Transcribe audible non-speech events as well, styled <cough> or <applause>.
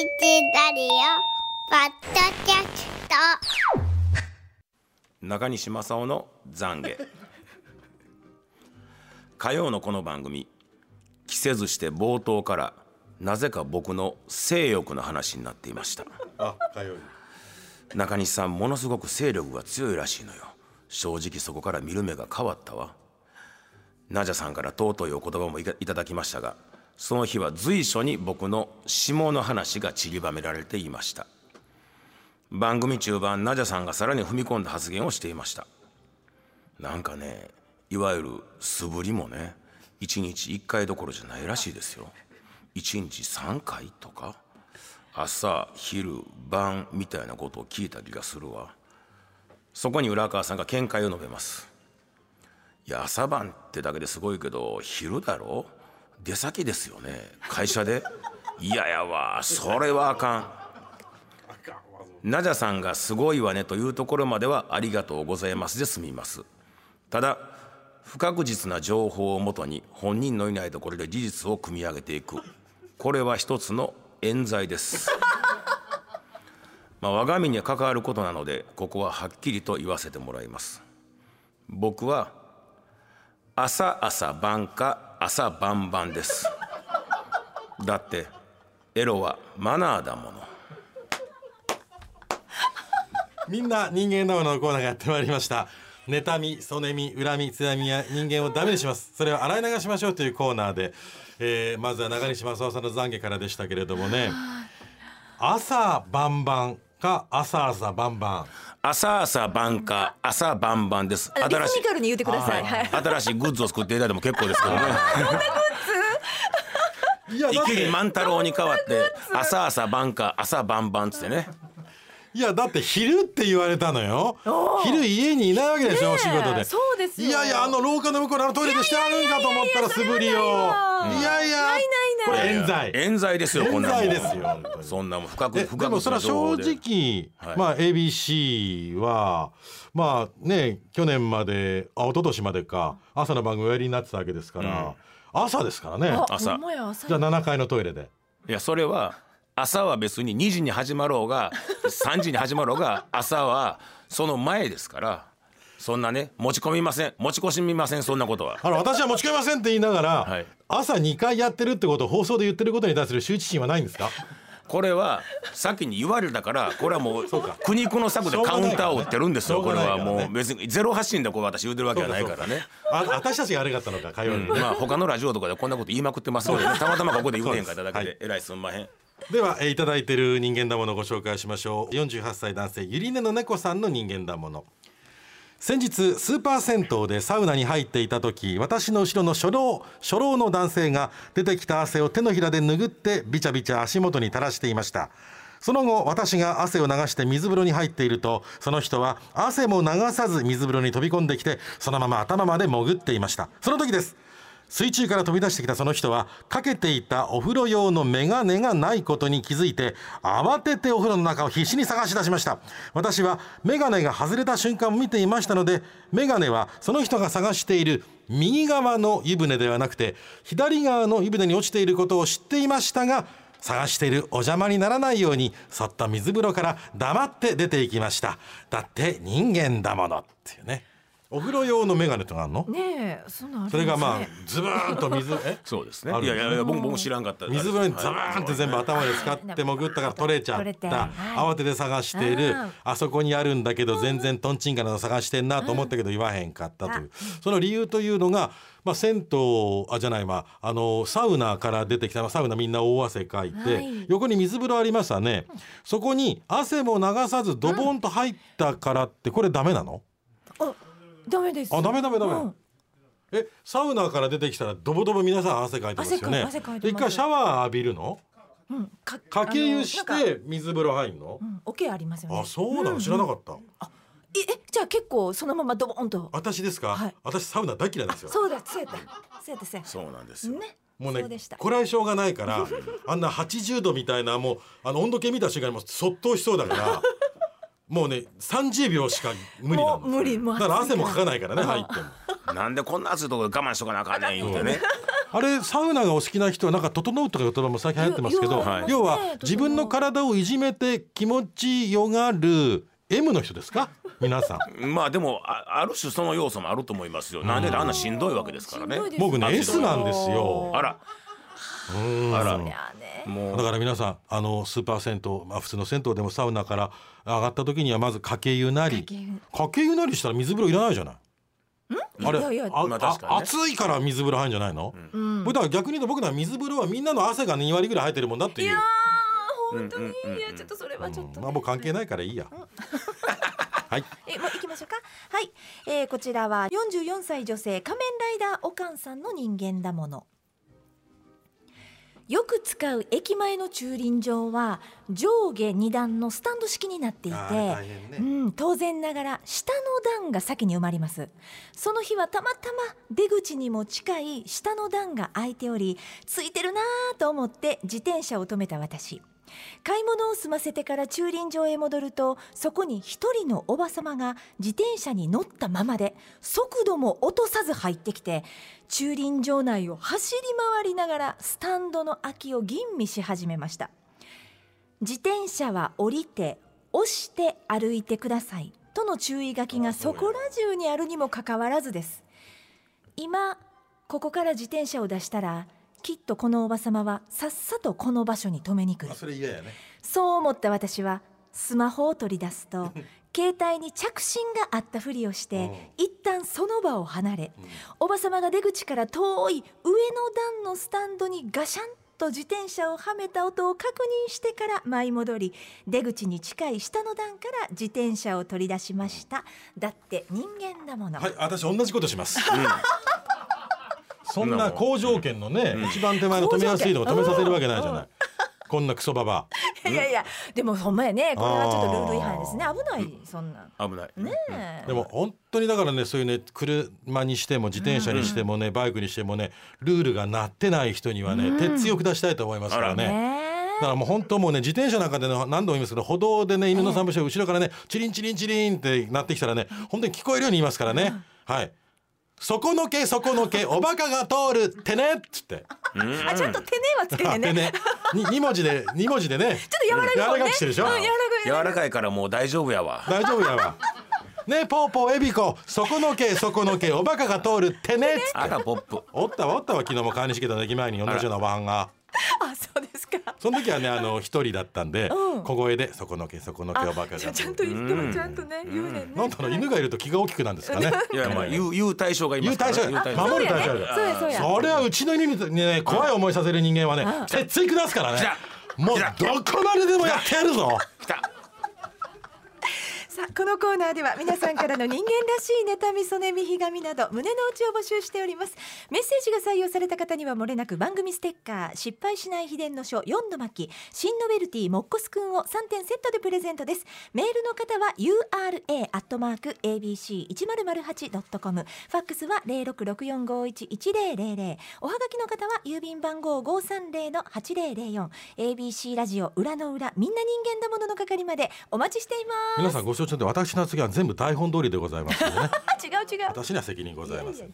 ラリオポッドキャスト。中西正夫の懺悔。火曜のこの番組着せずして冒頭からなぜか僕の性欲の話になっていました。あ火曜日中西さんものすごく勢力が強いらしいのよ。正直そこから見る目が変わったわ。ナジャさんから尊いお言葉もいたいただきましたがその日は随所に僕の下の話が散りばめられていました。番組中盤ナジャさんがさらに踏み込んだ発言をしていました。なんかねいわゆる素振りもね1日1回どころじゃないらしいですよ。1日3回とか。朝昼晩みたいなことを聞いた気がするわ。そこに浦川さんが見解を述べます。いや朝晩ってだけですごいけど昼だろ？う出先ですよね。会社で。いややわそれはあかん。ナジャさんがすごいわねというところまではありがとうございますで済みます。ただ不確実な情報をもとに本人のいないところで事実を組み上げていく。これは一つの冤罪です。まあ我が身に関わることなのでここははっきりと言わせてもらいます。僕は朝朝晩か朝晩晩です。だってエロはマナーだもの。みんな人間生のコーナーがやってまいりました。妬み、そねみ、恨み、つやみや人間をダメにします。それを洗い流しましょうというコーナーで、えー、まずは中西正夫さんの懺悔からでしたけれどもね。朝晩晩か朝朝晩晩。朝朝晩か朝晩晩です。リズミカルに言ってください。はい。新しいグッズを作っていただいても結構ですけどね。<laughs> いやだって。一気に万太郎に変わって朝朝晩か朝晩晩っつってね。いやだって昼って言われたのよ。昼家にいないわけでしょ、お仕事で。そうですよ。いやいやあの廊下の向こうのあのトイレでしてあるんかと思ったら素振りを。いやいや。ないないこ。れ。冤罪。冤罪ですよこんなもん。冤罪ですよ。そんなもん深くえ深くでもそれは正直、はい。まあ ABC はまあね去年まであ一昨年までか朝の番組おやりになってたわけですから、朝ですからね。朝。じゃあ7階のトイレで。いやそれは朝は別に2時に始まろうが3時に始まろうが朝はその前ですからそんなね持ち込みません。持ち越しみませんそんなことは。あの私は持ち込みませんって言いながら、はい。朝2回やってるってことを放送で言ってることに対する羞恥心はないんですか？<laughs> これは先に言われたからこれはもう苦肉の策でカウンターを打ってるんですよ。これはもう別にゼロ発信でこう私言うてるわけはないからね。あ私たちが悪かったのか火曜日、まあ他のラジオとかでこんなこと言いまくってますけどね。たまたまここで言うてんかっただけででえらいすんまへん。では、えーいただいてる人間だものをご紹介しましょう。48歳男性ゆりねの猫さんの人間だもの先日スーパー銭湯でサウナに入っていた時私の後ろの初老初老の男性が出てきた汗を手のひらで拭ってびちゃびちゃ足元に垂らしていました。その後私が汗を流して水風呂に入っているとその人は汗も流さず水風呂に飛び込んできてそのまま頭まで潜っていました。その時です。水中から飛び出してきたその人はかけていたお風呂用のメガネがないことに気づいて慌ててお風呂の中を必死に探し出しました。私はメガネが外れた瞬間を見ていましたのでメガネはその人が探している右側の湯船ではなくて左側の湯船に落ちていることを知っていましたが探しているお邪魔にならないようにそっと水風呂から黙って出ていきました。だって人間だものっていうね。お風呂用のメガネとかあるの？ねえそんなんあるんですね。それがまあズブーンと水え？そうですね。あるいやいやいや僕僕も知らんかった水風呂にザはいバーンって全部頭で使って潜ったから取れちゃっ取れてたはい。慌てて探している。うん。あそこにあるんだけど全然トンチンカナの探してんなと思ったけど言わへんかったという。その理由というのがまあ銭湯あじゃないまああのサウナから出てきたサウナみんな大汗かいてはい。横に水風呂ありますわね。そこに汗も流さずドボンと入ったからってこれダメなの？あダメです。あダメダメダメ。うん。えサウナから出てきたらドボドボ皆さん汗かいてますよね。汗か汗かいてます。で一回シャワー浴びるの？うん。かかけ湯して水風呂入んの？うん。オケありますよね。あそうなの？知らなかった。ええじゃあ結構そのままドボンと。私ですか？はい。私サウナ大嫌いなんですよ。そうだそうやった。そうやったそうやっそうなんですよ。た。ね。もうねそうでした。こらえ性がないからあんな80度みたいなもうあの温度計見た瞬間にもうそっとしそうだからもうね30秒しか無理なのもう無理もうだから汗もから。かかないからね入っても。なんでこんな暑いところで我慢しとかなあかんねん言うてね。<laughs> あれサウナがお好きな人はなんか整うとか言葉も最近流行ってますけど、よはい。要は自分の体をいじめて気持ちよがる M の人ですか？皆さん。<laughs> まあでもあある種その要素もあると思いますよ。なんであんなしんどいわけですからね。僕ねあ S なんですよ。あら。うんあら。だから皆さんあのスーパー銭湯、まあ、普通の銭湯でもサウナから上がった時にはまずかけ湯なり。かけ湯。かけ湯なりしたら水風呂いらないじゃない。あれいやいやあまあね。あ暑いから水風呂入るんじゃないの、うん。僕だから逆に言うと僕らは水風呂はみんなの汗が2割ぐらい入ってるもんだっていう。いやー本当に。いやちょっとそれはちょっとね。まあもう関係ないからいいや、はい。<laughs> えもう行きましょうか。はい、えー、こちらは44歳女性仮面ライダーおかんさんの人間だものよく使う駅前の駐輪場は上下2段のスタンド式になっていて、ね。うん、当然ながら下の段が先に埋まります。その日はたまたま出口にも近い下の段が空いておりついてるなぁと思って自転車を止めた私買い物を済ませてから駐輪場へ戻るとそこに一人のおばさまが自転車に乗ったままで速度も落とさず入ってきて駐輪場内を走り回りながらスタンドの空きを吟味し始めました。自転車は降りて押して歩いてくださいとの注意書きがそこら中にあるにもかかわらずです。今ここから自転車を出したらきっとこのおばさまはさっさとこの場所に止めに来る。あそれ嫌やね。そう思った私はスマホを取り出すと携帯に着信があったふりをして一旦その場を離れおばさまが出口から遠い上の段のスタンドにガシャンと自転車をはめた音を確認してから舞い戻り出口に近い下の段から自転車を取り出しました。だって人間だもの、はい私同じことします、<laughs> そんな好条件のね、一番手前の止めやすいとこ止めさせるわけないじゃない、こんなクソババいやいやでもほんまやねこれはちょっとルール違反ですね。危ない。そんなん危ないねでも本当にだからねそういうね車にしても自転車にしてもね、バイクにしてもねルールがなってない人にはね、鉄強く出したいと思いますからね。ね。だからもう本当もうね自転車なんかでね何度も言いますけど歩道でね犬の散歩して後ろからねチリンチリンチリンってなってきたらね本当に聞こえるように言いますからね。はいそこのけそこのけ <laughs> おバカが通るってねっつって。あちゃんと手ねはつけてね。に二文字で二文字でね。ちょっと柔らかい方ね。くしてるでしょ、うん、柔らかい柔らかいからもう大丈夫やわ。大丈夫やわ。ねポーポーエビコそこのけそこのけおバカが通るってね。っつってあらポップ。おったわおったわ。昨日も川西家の駅前に同じようなおばはんがあそうですかその時はねあの一人だったんで、うん。小声でそこのけそこのけおバカが。ちゃんと言ってもちゃんとね言うね。なんだろう犬がいると気が大きくなんですかね。いやまあ言う言う対象がいま言う対象。すから言う対象。守る対象そうやね。そうや。そうやそれはうちの犬にね怖い思いさせる人間はねあ鉄槌下すからね。もうどこまででもやってやるぞ。来たさあこのコーナーでは皆さんからの人間らしい妬みそねみひがみなど胸の内を募集しております。メッセージが採用された方にはもれなく番組ステッカー失敗しない秘伝の書4度巻新ノベルティモッコスくんを3点セットでプレゼントです。メールの方は URA アットマーク ABC1008.com ファックスは0664511000おはがきの方は郵便番号530-8004 ABC ラジオ裏の裏みんな人間だものの係までお待ちしています。皆さんご承知ので私の次は全部台本通りでございますね。<laughs> 違う違う。私には責任ございません